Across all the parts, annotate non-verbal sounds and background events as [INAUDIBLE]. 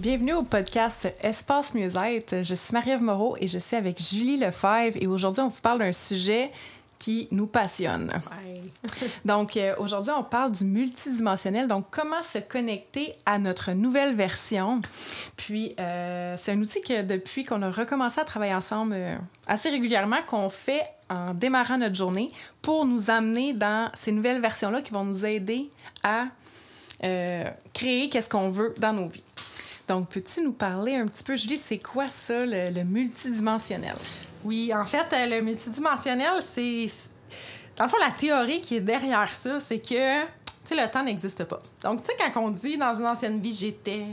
Bienvenue au podcast Espace Mieux-être. Je suis Marie-Ève Moreau et je suis avec Julie Lefebvre et aujourd'hui on vous parle d'un sujet qui nous passionne. [LAUGHS] donc euh, aujourd'hui on parle du multidimensionnel, donc comment se connecter à notre nouvelle version? Puis euh, c'est un outil que depuis qu'on a recommencé à travailler ensemble euh, assez régulièrement, qu'on fait en démarrant notre journée pour nous amener dans ces nouvelles versions-là qui vont nous aider à créer qu'est-ce qu'on veut dans nos vies. Donc, peux-tu nous parler un petit peu, Julie, c'est quoi ça, le, multidimensionnel? Oui, en fait, euh, le multidimensionnel, c'est. Dans le fond, la théorie qui est derrière ça, c'est que, tu sais, le temps n'existe pas. Donc, tu sais, quand on dit dans une ancienne vie, j'étais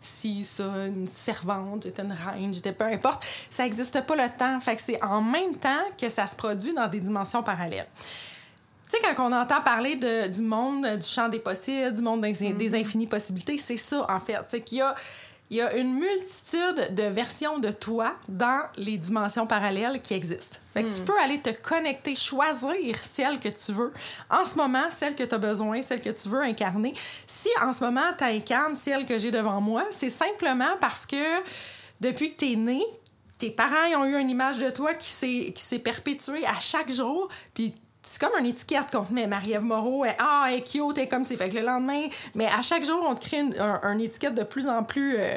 si, ça, une servante, j'étais une reine, j'étais peu importe, ça n'existe pas le temps. Fait que c'est en même temps que ça se produit dans des dimensions parallèles. Tu sais, quand on entend parler de, du monde, du champ des possibles, du monde des, des mm-hmm. infinies possibilités, c'est ça, en fait. Tu sais, qu'il y a, il y a une multitude de versions de toi dans les dimensions parallèles qui existent. Fait que tu mm. peux aller te connecter, choisir celle que tu veux. En ce moment, celle que tu as besoin, celle que tu veux incarner. Si en ce moment, tu incarnes celle que j'ai devant moi, c'est simplement parce que depuis que tu es né, tes parents ont eu une image de toi qui s'est perpétuée à chaque jour, puis c'est comme une étiquette qu'on te met. Marie-Ève Moreau, est, ah, elle est cute, elle est comme c'est. Fait que le lendemain, mais à chaque jour, on te crée une, étiquette de plus en plus euh,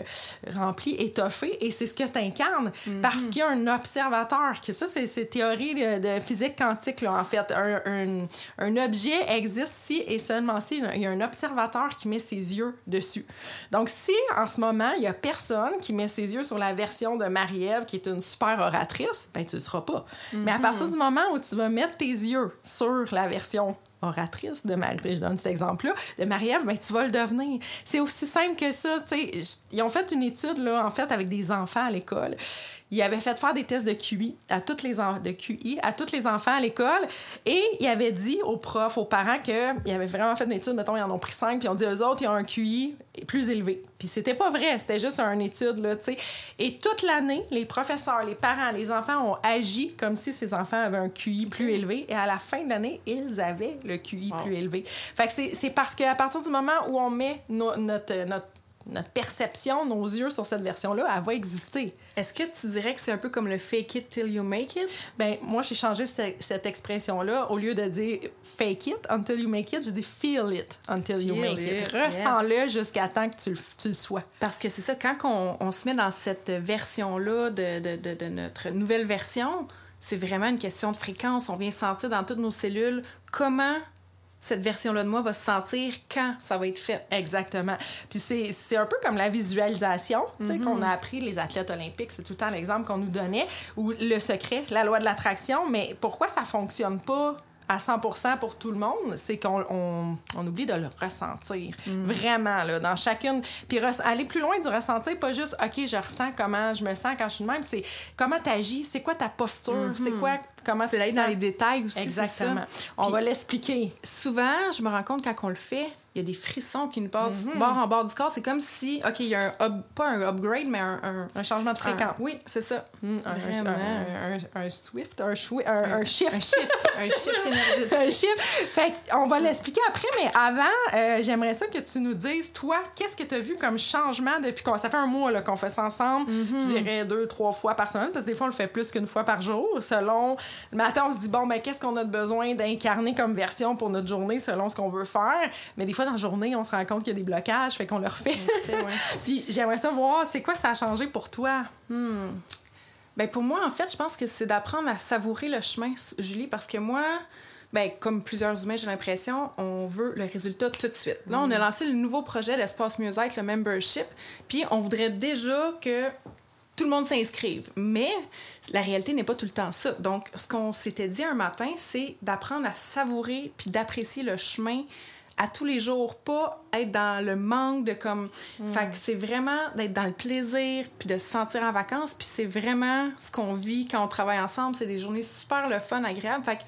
remplie, étoffée, et c'est ce que tu incarnes. Mhm. Parce qu'il y a un observateur, qui, ça, c'est théorie de, physique quantique, là, en fait. Un, un, objet existe si et seulement si il y a un observateur qui met ses yeux dessus. Donc, si en ce moment, il y a personne qui met ses yeux sur la version de Marie-Ève, qui est une super oratrice, ben, tu le seras pas. Mais à mhm. partir du moment où tu vas mettre tes yeux sur la version oratrice de Marie, je donne cet exemple-là, de Marie-Ève, ben, tu vas le devenir. C'est aussi simple que ça. Ils ont fait une étude, là, en fait, avec des enfants à l'école il avait fait faire des tests de QI à toutes les de QI à tous les enfants à l'école et il avait dit aux profs, aux parents qu'il avait vraiment fait une étude, mettons, ils en ont pris cinq, puis ont dit eux autres, ils ont un QI plus élevé. Puis c'était pas vrai, c'était juste une étude, là, tu sais. Et toute l'année, les professeurs, les parents, les enfants ont agi comme si ces enfants avaient un QI plus élevé et à la fin de l'année, ils avaient le QI plus élevé. Fait que c'est parce qu'à partir du moment où on met notre, notre notre perception, nos yeux sur cette version-là, elle va exister. Est-ce que tu dirais que c'est un peu comme le fake it till you make it? Ben, moi, j'ai changé cette, expression-là. Au lieu de dire fake it until you make it, je dis feel it until you make it. Ressens-le jusqu'à temps que tu, le sois. Parce que c'est ça, quand on, se met dans cette version-là de, de, de notre nouvelle version, c'est vraiment une question de fréquence. On vient sentir dans toutes nos cellules comment cette version-là de moi va se sentir quand ça va être fait. Exactement. Puis c'est un peu comme la visualisation, sais, qu'on a appris, les athlètes olympiques, c'est tout le temps l'exemple qu'on nous donnait, ou le secret, la loi de l'attraction, mais pourquoi ça fonctionne pas à 100% pour tout le monde, c'est qu'on on, oublie de le ressentir. Mm. Vraiment, là, dans chacune. Puis aller plus loin du ressentir, pas juste, OK, je ressens comment je me sens quand je suis de même, c'est comment tu agis, c'est quoi ta posture, c'est mm-hmm. quoi, comment c'est d'aller dans les détails aussi. Exactement. On va l'expliquer. Souvent, je me rends compte quand on le fait, il y a des frissons qui nous passent mm-hmm. bord en bord du corps. C'est comme si, OK, il y a un, pas un upgrade, mais un, un, changement de fréquence. oui, c'est ça. Mm, un, un, swift, un, shift. Un shift. un [LAUGHS] shift énergétique. un shift. Fait on va l'expliquer après, mais avant, euh, j'aimerais ça que tu nous dises, toi, qu'est-ce que tu as vu comme changement depuis qu'on. Ça fait un mois qu'on fait ça ensemble, mm-hmm. je dirais deux, trois fois par semaine, parce que des fois, on le fait plus qu'une fois par jour, selon. Le matin, on se dit, bon, ben, qu'est-ce qu'on a besoin d'incarner comme version pour notre journée selon ce qu'on veut faire. Mais des fois, dans la journée, on se rend compte qu'il y a des blocages, fait qu'on le refait. [LAUGHS] Puis j'aimerais savoir, c'est quoi ça a changé pour toi? Hmm. Ben pour moi, en fait, je pense que c'est d'apprendre à savourer le chemin, Julie, parce que moi, ben, comme plusieurs humains, j'ai l'impression, on veut le résultat tout de suite. Là, on a mm. lancé le nouveau projet d'Espace Music, le membership, puis on voudrait déjà que tout le monde s'inscrive. Mais la réalité n'est pas tout le temps ça. Donc, ce qu'on s'était dit un matin, c'est d'apprendre à savourer puis d'apprécier le chemin à tous les jours, pas être dans le manque de comme. Mm. Fait que c'est vraiment d'être dans le plaisir, puis de se sentir en vacances, puis c'est vraiment ce qu'on vit quand on travaille ensemble. C'est des journées super le fun, agréables. Fait que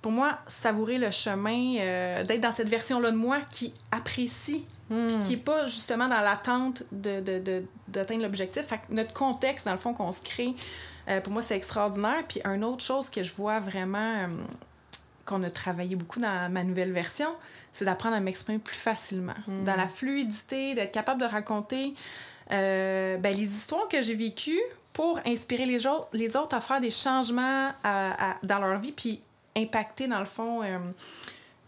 pour moi, savourer le chemin, euh, d'être dans cette version-là de moi qui apprécie, mm. puis qui n'est pas justement dans l'attente d'atteindre de, de, l'objectif. Fait que notre contexte, dans le fond, qu'on se crée, euh, pour moi, c'est extraordinaire. Puis une autre chose que je vois vraiment. Euh, qu'on a travaillé beaucoup dans ma nouvelle version, c'est d'apprendre à m'exprimer plus facilement. Hmm. Dans la fluidité, d'être capable de raconter euh, ben, les histoires que j'ai vécues pour inspirer les autres, les autres à faire des changements dans leur vie, puis impacter, dans le fond, euh,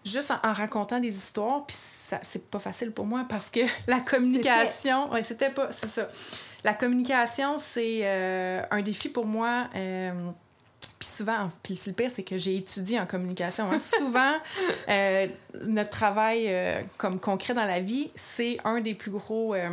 juste en, racontant des histoires. Puis ça, c'est pas facile pour moi parce que [LAUGHS] la communication... C'était pas... C'est ça. La communication, c'est euh, un défi pour moi puis souvent, puis le pire, c'est que j'ai étudié en communication. Hein. souvent, [LAUGHS] euh, notre travail euh, comme concret dans la vie, c'est un des plus gros euh,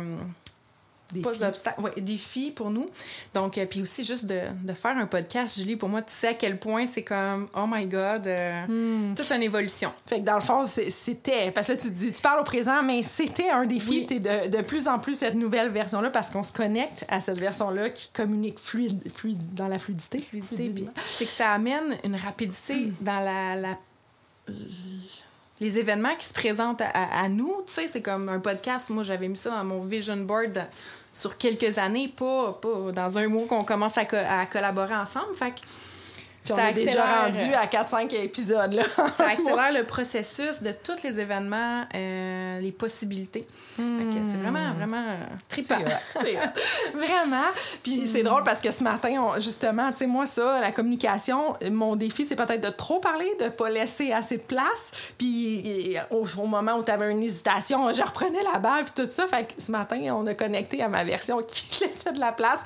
pas obstacle, ouais, défi pour nous. Donc, euh, puis aussi juste de, de, faire un podcast, Julie, pour moi, tu sais à quel point c'est comme, oh my God, euh, hmm. toute une évolution. Fait que dans le fond, c'était, parce que là, tu, dis, tu parles au présent, mais c'était un défi, oui. de, de plus en plus cette nouvelle version-là, parce qu'on se connecte à cette version-là qui communique fluide, fluide dans la fluidité. fluidité c'est que ça amène une rapidité hmm. dans la, la les événements qui se présentent à, à, nous, tu sais, c'est comme un podcast. Moi, j'avais mis ça dans mon vision board sur quelques années, pas, pas dans un mois qu'on commence à, à, collaborer ensemble. Fait ça on est déjà rendu à 4-5 épisodes. Là. [LAUGHS] ça [LAUGHS] accélère le processus de tous les événements, euh, les possibilités. C'est vraiment, hmm. vraiment euh, trippant. [LAUGHS] vraiment. Puis c'est drôle parce que ce matin, justement, tu sais, moi, ça, la communication, mon défi, c'est peut-être de trop parler, de pas laisser assez de place. Puis au, moment où tu avais une hésitation, je reprenais la balle, puis tout ça. Fait que ce matin, on a connecté à ma version qui laissait de la place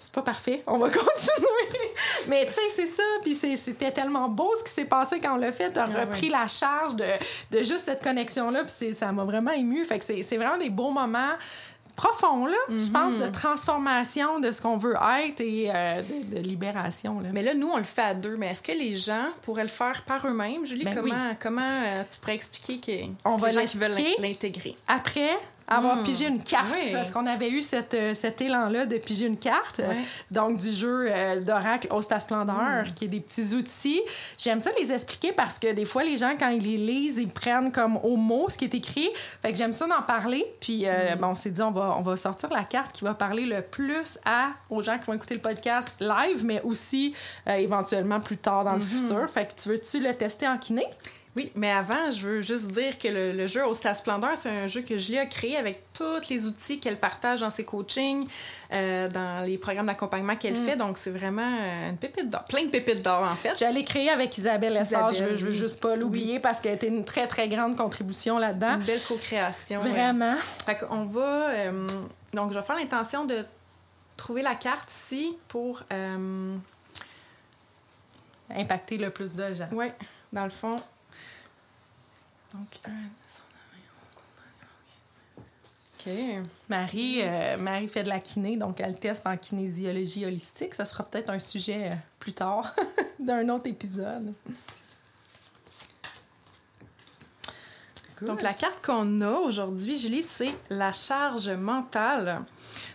c'est pas parfait, on va [LAUGHS] continuer. Mais tu sais, c'est ça, puis c'était tellement beau ce qui s'est passé quand on l'a fait. T'as ah repris la charge de, de, juste cette connexion-là, puis ça m'a vraiment ému. Fait que c'est vraiment des beaux moments profonds, là, je mm-hmm. pense, de transformation de ce qu'on veut être et euh, de, libération. Là. Mais là, nous, on le fait à deux. Mais est-ce que les gens pourraient le faire par eux-mêmes? Julie, ben comment, comment euh, tu pourrais expliquer que on les va gens qui veulent l'intégrer? Après, avoir hmm. pigé une carte. Parce qu'on avait eu cette, euh, cet élan-là de piger une carte. Donc, du jeu euh, d'oracle Osta Splendeur, hmm. qui est des petits outils. J'aime ça les expliquer parce que des fois, les gens, quand ils les lisent, ils prennent comme au mot ce qui est écrit. Fait que j'aime ça d'en parler. Puis, euh, hmm. bon, on s'est dit, on va, on va sortir la carte qui va parler le plus à, aux gens qui vont écouter le podcast live, mais aussi éventuellement plus tard dans le futur. Fait que tu veux-tu le tester en kiné? Oui, mais avant, je veux juste dire que le, jeu au Stade Splendeur, c'est un jeu que Julie a créé avec tous les outils qu'elle partage dans ses coachings, euh, dans les programmes d'accompagnement qu'elle mm. fait. Donc, c'est vraiment euh, une pépite d'or, plein de pépites d'or, en fait. J'allais créer avec Isabelle Lessard, je, veux, veux juste pas l'oublier parce qu'elle a été une très, très grande contribution là-dedans. Une belle co-création. Vraiment. Fait qu'on va... Euh, donc, je vais faire l'intention de trouver la carte ici pour... Impacter le plus de gens. Oui, dans le fond, donc, OK. Marie, euh, Marie fait de la kiné, donc elle teste en kinésiologie holistique. Ça sera peut-être un sujet euh, plus tard [LAUGHS] d'un autre épisode. Donc, la carte qu'on a aujourd'hui, Julie, c'est la charge mentale.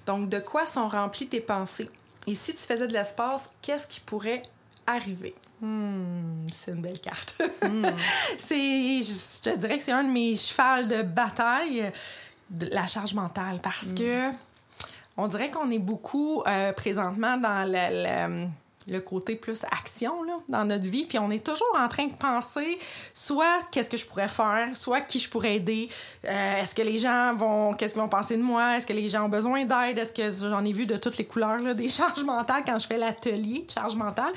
Donc, de quoi sont remplies tes pensées? Et si tu faisais de l'espace, qu'est-ce qui pourrait arriver? Hmm, c'est une belle carte. Hmm. [LAUGHS] c'est, je te dirais que c'est un de mes chevals de bataille, de la charge mentale, parce hmm. que on dirait qu'on est beaucoup euh, présentement dans le, le côté plus action là, dans notre vie. Puis on est toujours en train de penser soit qu'est-ce que je pourrais faire, soit qui je pourrais aider. Euh, est-ce que les gens vont, qu'est-ce qu'ils vont penser de moi? Est-ce que les gens ont besoin d'aide? Est-ce que j'en ai vu de toutes les couleurs, là, [LAUGHS] des charges mentales quand je fais l'atelier de charge mentale?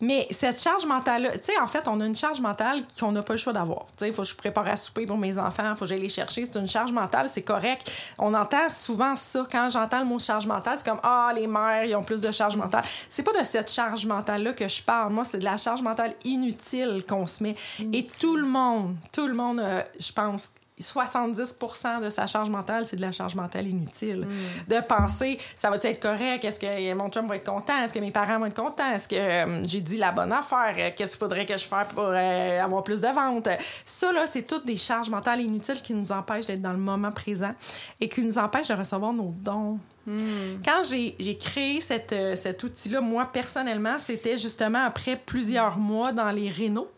Mais cette charge mentale-là, tu sais, en fait, on a une charge mentale qu'on n'a pas le choix d'avoir. Tu sais, il faut que je prépare à souper pour mes enfants, il faut que j'aille les chercher. C'est une charge mentale, c'est correct. On entend souvent ça. Quand j'entends le mot charge mentale, c'est comme Ah, les mères, ils ont plus de charge mentale. C'est pas de cette charge mentale-là que je parle. Moi, c'est de la charge mentale inutile qu'on se met. Et tout le monde, tout le monde, euh, je pense, 70% de sa charge mentale, c'est de la charge mentale inutile. Hmm. De penser, ça va être correct? Est-ce que mon chum va être content? Est-ce que mes parents vont être contents? Est-ce que euh, j'ai dit la bonne affaire? Qu'est-ce qu'il faudrait que je fasse pour euh, avoir plus de ventes? Ça, là, c'est toutes des charges mentales inutiles qui nous empêchent d'être dans le moment présent et qui nous empêchent de recevoir nos dons. Hmm. Quand j'ai créé cette, euh, cet outil-là, moi, personnellement, c'était justement après plusieurs mois dans les rénaux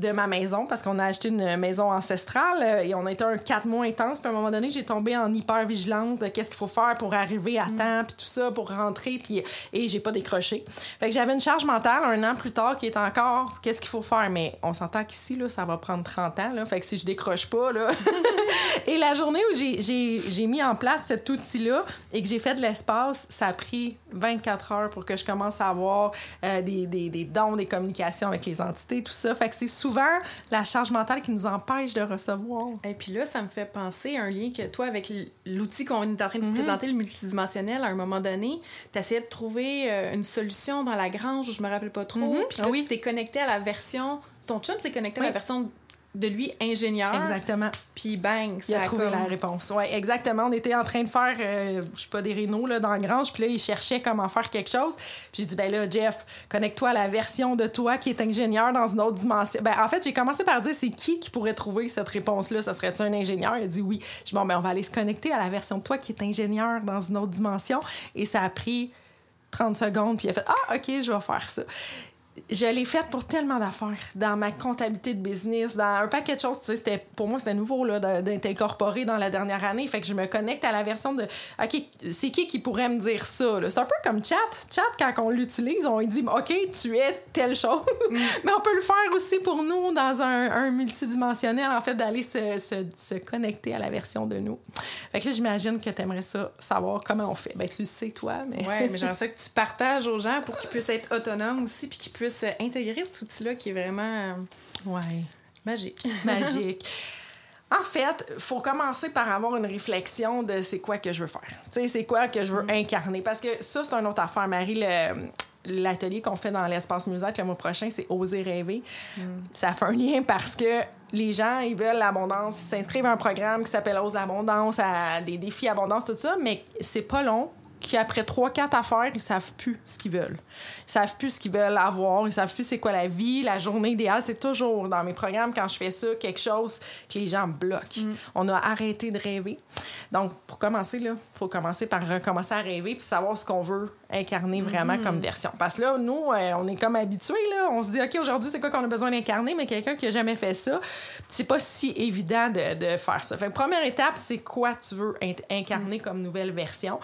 de ma maison parce qu'on a acheté une maison ancestrale euh, et on a été un quatre mois intense. Puis à un moment donné, j'ai tombé en hyper vigilance de qu'est-ce qu'il faut faire pour arriver à mm. temps, puis tout ça, pour rentrer, puis et j'ai pas décroché. Fait que j'avais une charge mentale un an plus tard qui est encore qu'est-ce qu'il faut faire? Mais on s'entend qu'ici, là, ça va prendre 30 ans. Là, fait que si je décroche pas, là. [LAUGHS] et la journée où j'ai mis en place cet outil-là et que j'ai fait de l'espace, ça a pris 24 heures pour que je commence à avoir euh, des, des, des dons, des communications avec les entités, tout ça. Fait que c'est souvent la charge mentale qui nous empêche de recevoir. Et puis là, ça me fait penser à un lien que toi, avec l'outil qu'on est en train de mhm. présenter, le multidimensionnel, à un moment donné, tu essayais de trouver euh, une solution dans la grange, où je me rappelle pas trop. Mhm. Puis là, ah oui. tu t'es connecté à la version ton chum s'est connecté à la version de lui ingénieur. Exactement. Puis bang, ça il a, trouvé la réponse. Oui, exactement. On était en train de faire, euh, je sais pas, des rénaux là, dans la grange, puis là, il cherchait comment faire quelque chose. Puis j'ai dit, ben là, Jeff, connecte-toi à la version de toi qui est ingénieur dans une autre dimension. Ben, en fait, j'ai commencé par dire, c'est qui qui pourrait trouver cette réponse-là? Ça serait-tu un ingénieur? Il a dit oui. Je dis, bon, ben, on va aller se connecter à la version de toi qui est ingénieur dans une autre dimension. Et ça a pris 30 secondes, puis il a fait, ah, OK, je vais faire ça je l'ai faite pour tellement d'affaires dans ma comptabilité de business, dans un paquet de choses. Tu pour moi, c'était nouveau d'être incorporé dans la dernière année. Fait que je me connecte à la version de OK, c'est qui qui pourrait me dire ça? C'est un peu comme chat. Chat, quand on l'utilise, on dit OK, tu es telle chose. [LAUGHS] Mais on peut le faire aussi pour nous dans un, multidimensionnel, en fait, d'aller se, se, connecter à la version de nous. Fait que là, j'imagine que tu aimerais ça, savoir comment on fait. Ben, tu sais, toi. Mais... ouais, mais j'aimerais ça que tu partages aux gens pour qu'ils puissent être autonomes aussi puis qu'ils puissent intégrer cet outil-là qui est vraiment euh, ouais. magique. [LAUGHS] Magique. En fait, il faut commencer par avoir une réflexion de c'est quoi que je veux faire. Tu sais, c'est quoi que je veux mm. incarner. Parce que ça, c'est une autre affaire, Marie. L'atelier qu'on fait dans l'espace musique le mois prochain, c'est Oser rêver. Mm. Ça fait un lien parce que les gens, ils veulent l'abondance. Ils s'inscrivent à un programme qui s'appelle Ose l'abondance, à des défis abondance, tout ça, mais c'est pas long qu'après trois, quatre affaires, ils savent plus ce qu'ils veulent. Ils savent plus ce qu'ils veulent avoir, ils savent plus c'est quoi la vie, la journée idéale. C'est toujours dans mes programmes, quand je fais ça, quelque chose que les gens bloquent. Mm. On a arrêté de rêver. Donc, pour commencer, il faut commencer par recommencer à rêver puis savoir ce qu'on veut incarner vraiment mm. comme version. Parce que là, nous, euh, on est comme habitués, là. On se dit, OK, aujourd'hui, c'est quoi qu'on a besoin d'incarner, mais quelqu'un qui a jamais fait ça, c'est pas si évident de, de faire ça. Fait première étape, c'est quoi tu veux incarner mm. comme nouvelle version?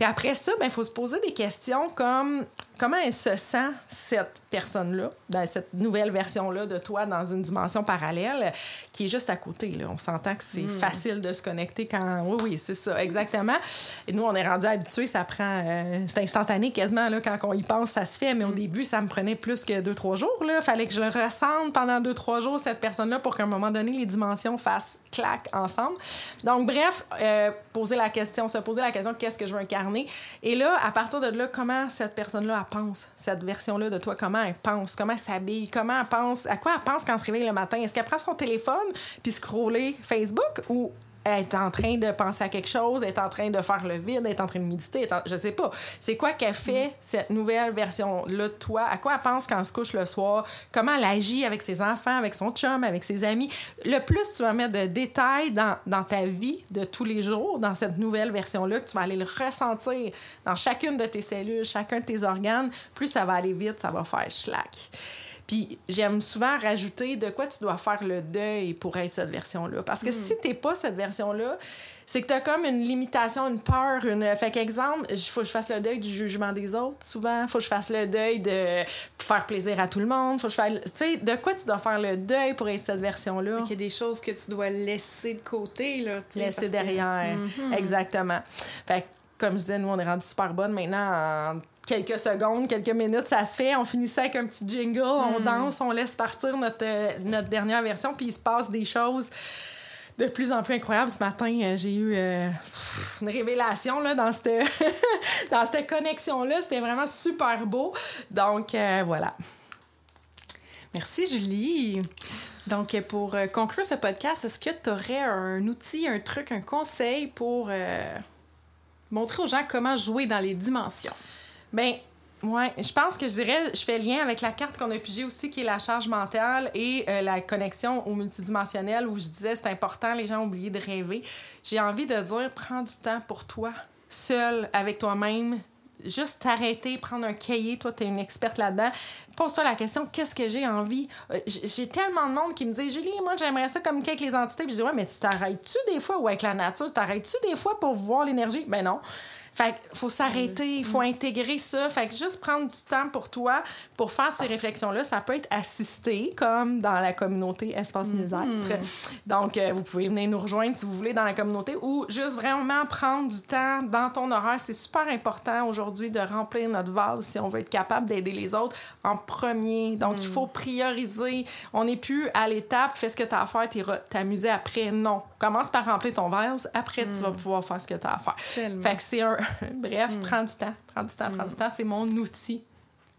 Puis après ça, il ben, faut se poser des questions comme comment elle se sent, cette personne-là, dans cette nouvelle version-là de toi dans une dimension parallèle qui est juste à côté. Là. On s'entend que c'est hmm. facile de se connecter quand. Oui, oui, c'est ça, exactement. Et nous, on est rendu habitués, ça prend. Euh, c'est instantané quasiment, là, quand on y pense, ça se fait. Mais au hmm. début, ça me prenait plus que deux, trois jours. Il fallait que je le ressente pendant deux, trois jours, cette personne-là, pour qu'à un moment donné, les dimensions fassent clac ensemble. Donc, bref, euh, poser la question, se poser la question qu'est-ce que je veux incarner? Et là, à partir de là, comment cette personne-là pense, cette version-là de toi, comment elle pense, comment elle s'habille, comment elle pense, à quoi elle pense quand elle se réveille le matin? Est-ce qu'elle prend son téléphone puis scroller Facebook ou elle est en train de penser à quelque chose, elle est en train de faire le vide, elle est en train de méditer, je sais pas. C'est quoi qu'elle fait, cette nouvelle version-là de toi? À quoi elle pense quand elle se couche le soir? Comment elle agit avec ses enfants, avec son chum, avec ses amis? Le plus tu vas mettre de détails dans, dans ta vie de tous les jours, dans cette nouvelle version-là, que tu vas aller le ressentir dans chacune de tes cellules, chacun de tes organes, plus ça va aller vite, ça va faire schlack. Puis j'aime souvent rajouter de quoi tu dois faire le deuil pour être cette version-là. Parce que si t'es pas cette version-là, c'est que tu as comme une limitation, une peur. Une... Fait qu'exemple, il faut que je fasse le deuil du jugement des autres, souvent. faut que je fasse le deuil de faire plaisir à tout le monde. faut que je fasse... Tu sais, de quoi tu dois faire le deuil pour être cette version-là? Il y a des choses que tu dois laisser de côté, là. Laisser derrière. Mhm. Exactement. Fait que, comme je disais, nous, on est rendu super bonne maintenant en quelques secondes, quelques minutes, ça se fait. On finit ça avec un petit jingle, on mhm. danse, on laisse partir notre, notre dernière version, puis il se passe des choses de plus en plus incroyable. Ce matin, euh, j'ai eu euh, une révélation là, dans cette, [LAUGHS] dans cette connexion-là. C'était vraiment super beau. Donc, euh, voilà. Merci, Julie. Donc, pour conclure ce podcast, est-ce que tu aurais un outil, un truc, un conseil pour montrer aux gens comment jouer dans les dimensions? Bien, oui, je pense que je dirais, je fais lien avec la carte qu'on a pigée aussi, qui est la charge mentale et euh, la connexion au multidimensionnel, où je disais c'est important, les gens ont oublié de rêver. J'ai envie de dire, prends du temps pour toi, seul, avec toi-même. Juste t'arrêter, prendre un cahier. Toi, tu es une experte là-dedans. Pose-toi la question qu'est-ce que j'ai envie? Euh, J'ai tellement de monde qui me dit Julie, moi, j'aimerais ça communiquer avec les entités. Puis je dis Ouais, mais tu t'arrêtes-tu des fois? Ou avec la nature T'arrêtes-tu des fois pour voir l'énergie? Ben non. Fait faut s'arrêter, il faut intégrer ça. Fait que juste prendre du temps pour toi pour faire ces réflexions-là, ça peut être assisté, comme dans la communauté Espace mm Donc, euh, vous pouvez venir nous rejoindre si vous voulez dans la communauté ou juste vraiment prendre du temps dans ton horaire. C'est super important aujourd'hui de remplir notre vase si on veut être capable d'aider les autres en premier. Donc, il mm. faut prioriser. On n'est plus à l'étape, fais ce que tu as à faire, t'amuser après. Non. Commence par remplir ton vase, après, tu vas mm. pouvoir faire ce que tu as à faire. Fait que c'est un, [LAUGHS] Bref, mm. prends du temps. Prends du temps, prends du mm. temps. C'est mon outil.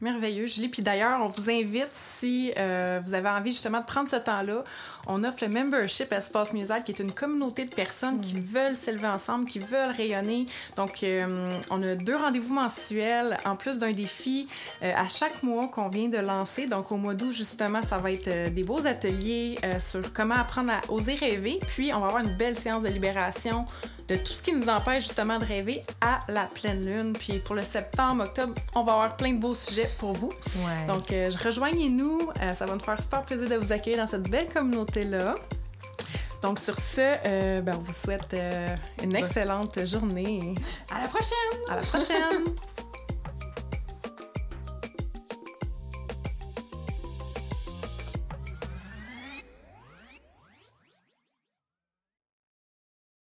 Merveilleux, Julie. Puis d'ailleurs, on vous invite, si euh, vous avez envie justement de prendre ce temps-là, on offre le membership Espace Music, qui est une communauté de personnes qui mm. veulent s'élever ensemble, qui veulent rayonner. Donc, euh, on a deux rendez-vous mensuels, en plus d'un défi euh, à chaque mois qu'on vient de lancer. Donc, au mois d'août, justement, ça va être des beaux ateliers sur comment apprendre à oser rêver. Puis, on va avoir une belle séance de libération de tout ce qui nous empêche justement de rêver à la pleine lune. Puis pour le septembre, octobre, on va avoir plein de beaux sujets pour vous. Donc, euh, rejoignez-nous. Euh, ça va nous faire super plaisir de vous accueillir dans cette belle communauté-là. Donc, sur ce, euh, ben, on vous souhaite une excellente journée. À la prochaine! À la prochaine! [LAUGHS]